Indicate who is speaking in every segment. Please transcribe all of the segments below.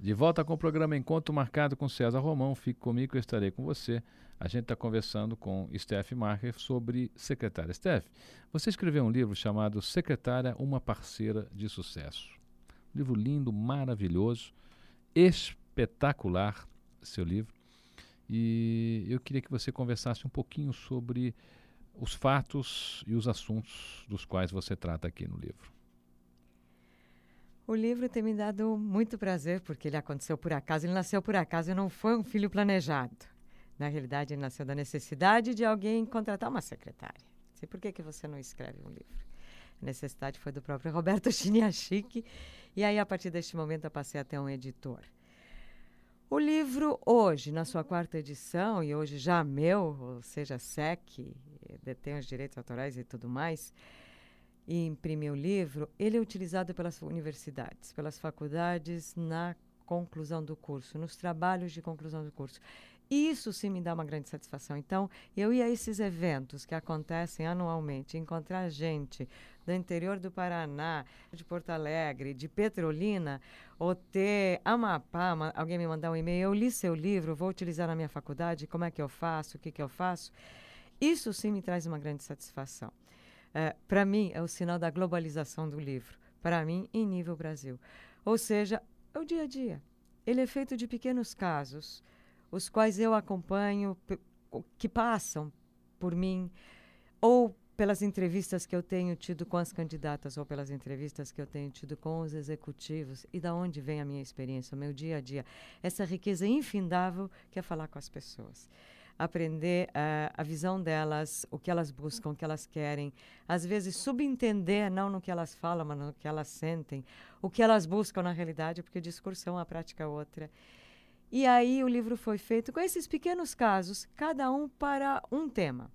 Speaker 1: De volta com o programa Encontro Marcado com César Romão. Fique comigo, eu estarei com você. A gente está conversando com Steph Marker sobre secretária. Steph, você escreveu um livro chamado Secretária, uma parceira de sucesso. Um livro lindo, maravilhoso, espetacular, seu livro. E eu queria que você conversasse um pouquinho sobre os fatos e os assuntos dos quais você trata aqui no livro.
Speaker 2: O livro tem me dado muito prazer, porque ele aconteceu por acaso, ele nasceu por acaso não foi um filho planejado. Na realidade, ele nasceu da necessidade de alguém contratar uma secretária. Sei por que, que você não escreve um livro. A necessidade foi do próprio Roberto Chiniachique, e aí, a partir deste momento, eu passei até um editor. O livro, hoje, na sua quarta edição, e hoje já meu, ou seja, SEC, detém os direitos autorais e tudo mais, e imprimir o livro, ele é utilizado pelas universidades, pelas faculdades na conclusão do curso, nos trabalhos de conclusão do curso. Isso sim me dá uma grande satisfação. Então, eu ia a esses eventos que acontecem anualmente, encontrar gente do interior do Paraná, de Porto Alegre, de Petrolina, ou ter Amapá, alguém me mandar um e-mail, eu li seu livro, vou utilizar na minha faculdade, como é que eu faço, o que, que eu faço. Isso sim me traz uma grande satisfação. É, para mim, é o sinal da globalização do livro. Para mim, em nível Brasil. Ou seja, é o dia a dia. Ele é feito de pequenos casos, os quais eu acompanho, que passam por mim, ou pelas entrevistas que eu tenho tido com as candidatas, ou pelas entrevistas que eu tenho tido com os executivos, e da onde vem a minha experiência, o meu dia a dia. Essa riqueza infindável que é falar com as pessoas aprender uh, a visão delas, o que elas buscam, o que elas querem. Às vezes, subentender, não no que elas falam, mas no que elas sentem, o que elas buscam na realidade, porque o discurso é uma, a prática é outra. E aí o livro foi feito com esses pequenos casos, cada um para um tema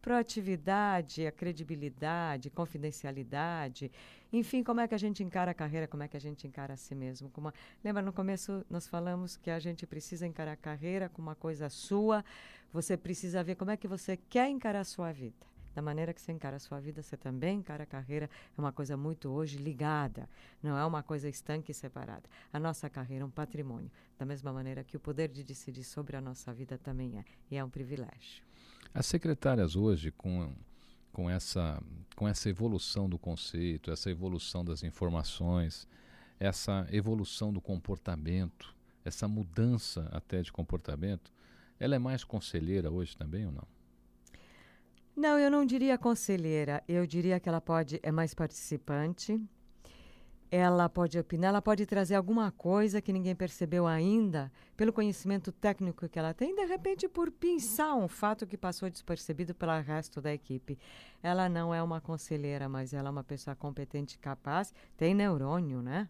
Speaker 2: proatividade, a credibilidade, confidencialidade, enfim, como é que a gente encara a carreira, como é que a gente encara a si mesmo. Como, lembra, no começo nós falamos que a gente precisa encarar a carreira como uma coisa sua, você precisa ver como é que você quer encarar a sua vida. Da maneira que você encara a sua vida, você também encara a carreira. É uma coisa muito hoje ligada, não é uma coisa estanque e separada. A nossa carreira é um patrimônio, da mesma maneira que o poder de decidir sobre a nossa vida também é, e é um privilégio.
Speaker 1: As secretárias hoje, com, com, essa, com essa evolução do conceito, essa evolução das informações, essa evolução do comportamento, essa mudança até de comportamento, ela é mais conselheira hoje também ou não?
Speaker 2: Não, eu não diria conselheira. Eu diria que ela pode é mais participante, ela pode opinar, ela pode trazer alguma coisa que ninguém percebeu ainda, pelo conhecimento técnico que ela tem, de repente por pensar um fato que passou despercebido pelo resto da equipe. Ela não é uma conselheira, mas ela é uma pessoa competente capaz, tem neurônio, né?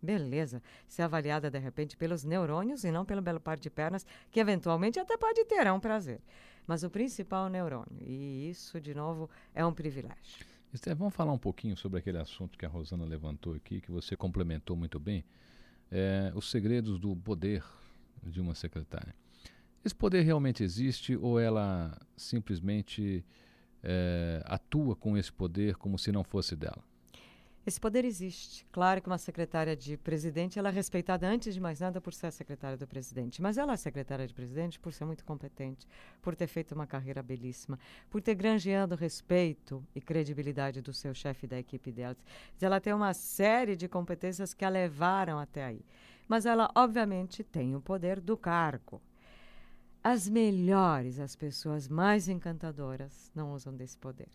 Speaker 2: Beleza. Ser avaliada de repente pelos neurônios e não pelo belo par de pernas, que eventualmente até pode ter, é um prazer. Mas o principal é o neurônio. E isso, de novo, é um privilégio.
Speaker 1: Esther, vamos falar um pouquinho sobre aquele assunto que a Rosana levantou aqui, que você complementou muito bem, é, os segredos do poder de uma secretária. Esse poder realmente existe ou ela simplesmente é, atua com esse poder como se não fosse dela?
Speaker 2: Esse poder existe. Claro que uma secretária de presidente ela é respeitada antes de mais nada por ser a secretária do presidente, mas ela é secretária de presidente por ser muito competente, por ter feito uma carreira belíssima, por ter granjeado respeito e credibilidade do seu chefe da equipe dela. Ela tem uma série de competências que a levaram até aí. Mas ela, obviamente, tem o poder do cargo. As melhores, as pessoas mais encantadoras não usam desse poder.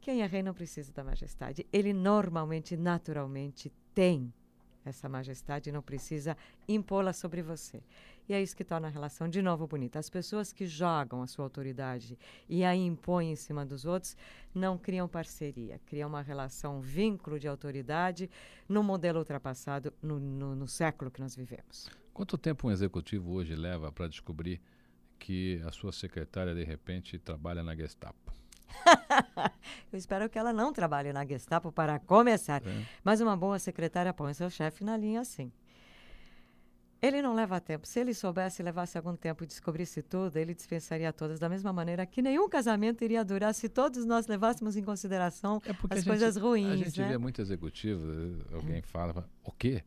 Speaker 2: Quem é rei não precisa da majestade. Ele normalmente, naturalmente, tem essa majestade e não precisa impô-la sobre você. E é isso que torna a relação de novo bonita. As pessoas que jogam a sua autoridade e a impõem em cima dos outros não criam parceria, criam uma relação, um vínculo de autoridade no modelo ultrapassado no, no, no século que nós vivemos.
Speaker 1: Quanto tempo um executivo hoje leva para descobrir que a sua secretária, de repente, trabalha na Gestapo?
Speaker 2: Eu espero que ela não trabalhe na Gestapo para começar. É. Mas uma boa secretária põe seu chefe na linha assim. Ele não leva tempo. Se ele soubesse, levasse algum tempo e descobrisse tudo, ele dispensaria todas da mesma maneira que nenhum casamento iria durar se todos nós levássemos em consideração é as coisas ruins. A
Speaker 1: gente
Speaker 2: né?
Speaker 1: vê muito executivo, alguém fala, o quê?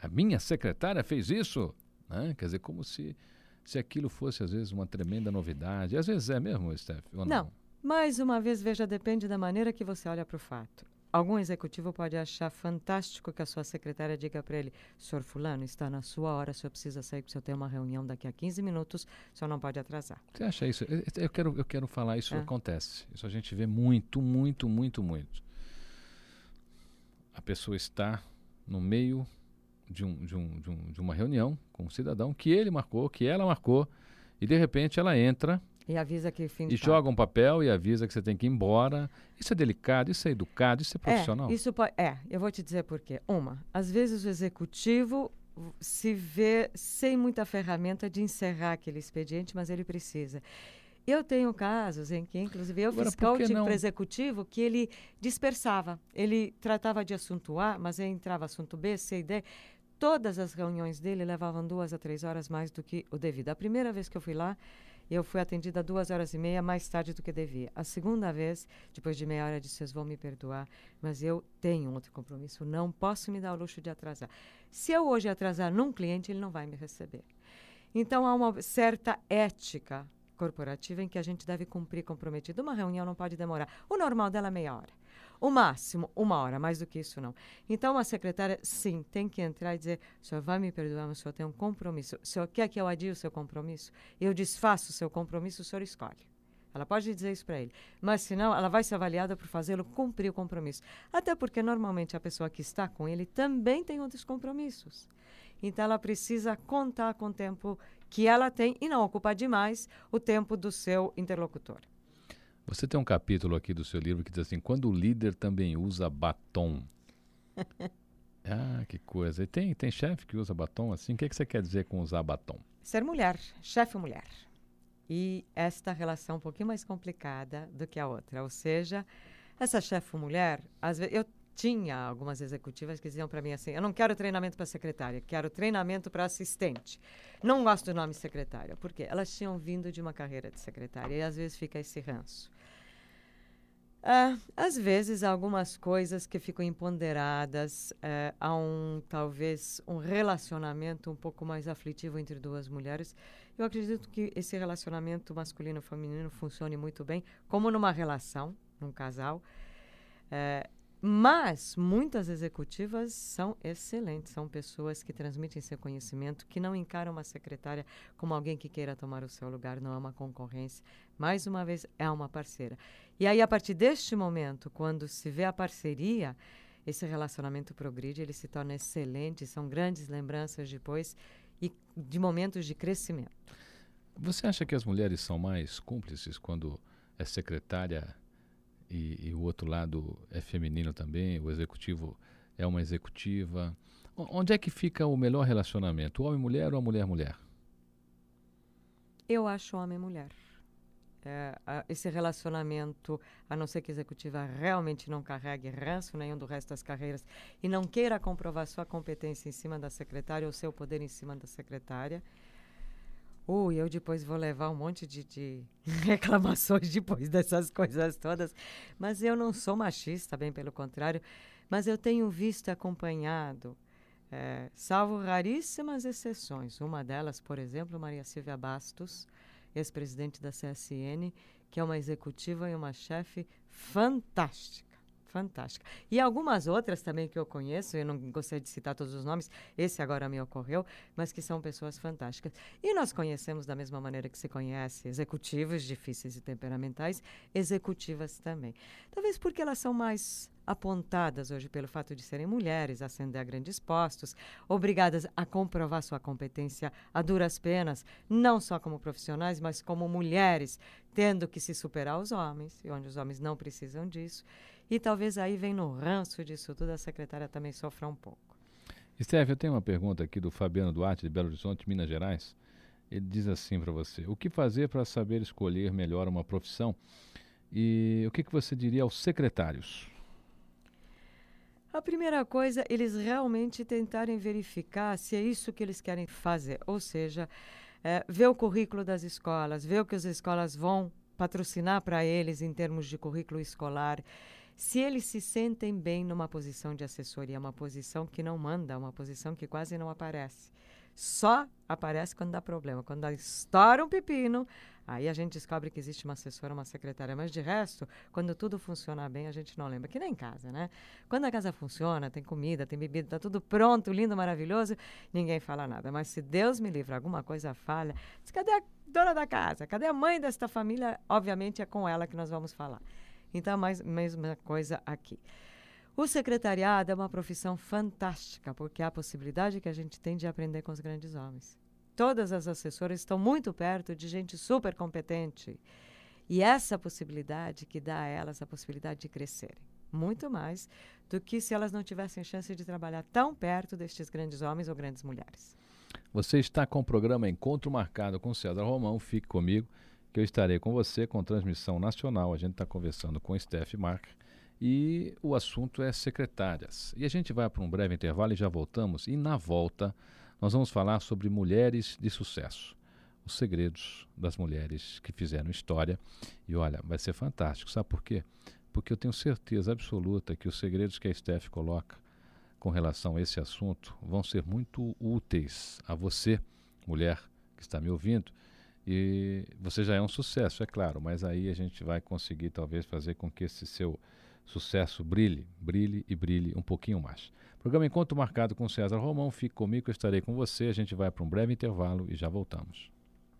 Speaker 1: A minha secretária fez isso? Né? Quer dizer, como se, se aquilo fosse, às vezes, uma tremenda novidade. Às vezes é mesmo, Steph?
Speaker 2: Não. não. Mais uma vez, veja, depende da maneira que você olha para o fato. Algum executivo pode achar fantástico que a sua secretária diga para ele: Senhor Fulano, está na sua hora, o senhor precisa sair, porque o senhor tem uma reunião daqui a 15 minutos, o senhor não pode atrasar.
Speaker 1: Você acha isso? Eu quero, eu quero falar, isso é. acontece. Isso a gente vê muito, muito, muito, muito. A pessoa está no meio de, um, de, um, de, um, de uma reunião com um cidadão que ele marcou, que ela marcou, e de repente ela entra
Speaker 2: e avisa que fim
Speaker 1: E joga um papel e avisa que você tem que ir embora. Isso é delicado, isso é educado, isso é profissional.
Speaker 2: É, isso pode, é eu vou te dizer por quê. Uma, às vezes o executivo se vê sem muita ferramenta de encerrar aquele expediente, mas ele precisa. Eu tenho casos em que, inclusive, eu Agora, fiz coaching para executivo que ele dispersava. Ele tratava de assunto A, mas entrava assunto B, C e D. Todas as reuniões dele levavam duas a três horas mais do que o devido. A primeira vez que eu fui lá, eu fui atendida duas horas e meia mais tarde do que devia. A segunda vez, depois de meia hora, disse: vocês vão me perdoar, mas eu tenho outro compromisso, não posso me dar o luxo de atrasar. Se eu hoje atrasar num cliente, ele não vai me receber. Então há uma certa ética corporativa em que a gente deve cumprir comprometido. Uma reunião não pode demorar. O normal dela é meia hora. O máximo, uma hora, mais do que isso não. Então, a secretária, sim, tem que entrar e dizer: o senhor vai me perdoar, mas o senhor tem um compromisso. O senhor quer que eu adie o seu compromisso? Eu desfaço o seu compromisso, o senhor escolhe. Ela pode dizer isso para ele. Mas, senão, ela vai ser avaliada por fazê-lo cumprir o compromisso. Até porque, normalmente, a pessoa que está com ele também tem outros compromissos. Então, ela precisa contar com o tempo que ela tem e não ocupar demais o tempo do seu interlocutor.
Speaker 1: Você tem um capítulo aqui do seu livro que diz assim: quando o líder também usa batom. ah, que coisa. E tem, tem chefe que usa batom assim? O que, é que você quer dizer com usar batom?
Speaker 2: Ser mulher, chefe mulher. E esta relação um pouquinho mais complicada do que a outra. Ou seja, essa chefe mulher, às vezes, eu tinha algumas executivas que diziam para mim assim: eu não quero treinamento para secretária, quero treinamento para assistente. Não gosto do nome secretária, porque elas tinham vindo de uma carreira de secretária e às vezes fica esse ranço. Uh, às vezes, algumas coisas que ficam imponderadas, uh, há um, talvez, um relacionamento um pouco mais aflitivo entre duas mulheres. Eu acredito que esse relacionamento masculino-feminino funcione muito bem, como numa relação, num casal. Uh, mas muitas executivas são excelentes, são pessoas que transmitem seu conhecimento, que não encaram uma secretária como alguém que queira tomar o seu lugar, não é uma concorrência. Mais uma vez, é uma parceira. E aí, a partir deste momento, quando se vê a parceria, esse relacionamento progride, ele se torna excelente, são grandes lembranças depois e de momentos de crescimento.
Speaker 1: Você acha que as mulheres são mais cúmplices quando é secretária e, e, o outro lado é feminino também, o executivo é uma executiva. O, onde é que fica o melhor relacionamento? Homem-mulher ou a mulher-mulher?
Speaker 2: Eu acho homem-mulher. É, esse relacionamento, a não ser que a executiva realmente não carregue ranço nenhum do resto das carreiras e não queira comprovar sua competência em cima da secretária ou seu poder em cima da secretária, Ui, eu depois vou levar um monte de, de, reclamações depois dessas coisas todas. Mas eu não sou machista, bem pelo contrário. Mas eu tenho visto acompanhado, é, salvo raríssimas exceções. Uma delas, por exemplo, Maria Silvia Bastos, ex-presidente da CSN, que é uma executiva e uma chefe fantástica fantástica. E algumas outras também que eu conheço, eu não gostaria de citar todos os nomes, esse agora me ocorreu, mas que são pessoas fantásticas. E nós conhecemos da mesma maneira que se conhece executivos difíceis e temperamentais, executivas também. Talvez porque elas são mais apontadas hoje pelo fato de serem mulheres, ascender a grandes postos, obrigadas a comprovar sua competência a duras penas, não só como profissionais, mas como mulheres, tendo que se superar os homens, e onde os homens não precisam disso. E talvez aí vem no ranço disso tudo, a secretária também sofra um pouco.
Speaker 1: Steve, eu tenho uma pergunta aqui do Fabiano Duarte, de Belo Horizonte, Minas Gerais. Ele diz assim para você: O que fazer para saber escolher melhor uma profissão? E o que, que você diria aos secretários?
Speaker 2: A primeira coisa, eles realmente tentarem verificar se é isso que eles querem fazer. Ou seja, é, ver o currículo das escolas, ver o que as escolas vão patrocinar para eles em termos de currículo escolar se eles se sentem bem numa posição de assessoria, uma posição que não manda, uma posição que quase não aparece. Só aparece quando dá problema. Quando estoura um pepino, aí a gente descobre que existe uma assessora, uma secretária. Mas de resto, quando tudo funciona bem, a gente não lembra. Que nem em casa, né? Quando a casa funciona, tem comida, tem bebida, tá tudo pronto, lindo, maravilhoso, ninguém fala nada. Mas se Deus me livre, alguma coisa falha, diz, cadê a dona da casa? Cadê a mãe desta família? Obviamente é com ela que nós vamos falar. Então, mais mesma coisa aqui. O secretariado é uma profissão fantástica, porque é a possibilidade que a gente tem de aprender com os grandes homens. Todas as assessoras estão muito perto de gente super competente. E essa possibilidade que dá a elas a possibilidade de crescerem. Muito mais do que se elas não tivessem chance de trabalhar tão perto destes grandes homens ou grandes mulheres.
Speaker 1: Você está com o programa Encontro Marcado com César Romão. Fique comigo, que eu estarei com você com transmissão nacional. A gente está conversando com Steph Marker e o assunto é secretárias. E a gente vai para um breve intervalo e já voltamos. E na volta, nós vamos falar sobre mulheres de sucesso. Os segredos das mulheres que fizeram história. E olha, vai ser fantástico. Sabe por quê? Porque eu tenho certeza absoluta que os segredos que a Steph coloca com relação a esse assunto vão ser muito úteis a você, mulher que está me ouvindo. E você já é um sucesso, é claro, mas aí a gente vai conseguir talvez fazer com que esse seu sucesso brilhe, brilhe e brilhe um pouquinho mais. Programa Encontro Marcado com César Romão. Fique comigo, eu estarei com você. A gente vai para um breve intervalo e já voltamos.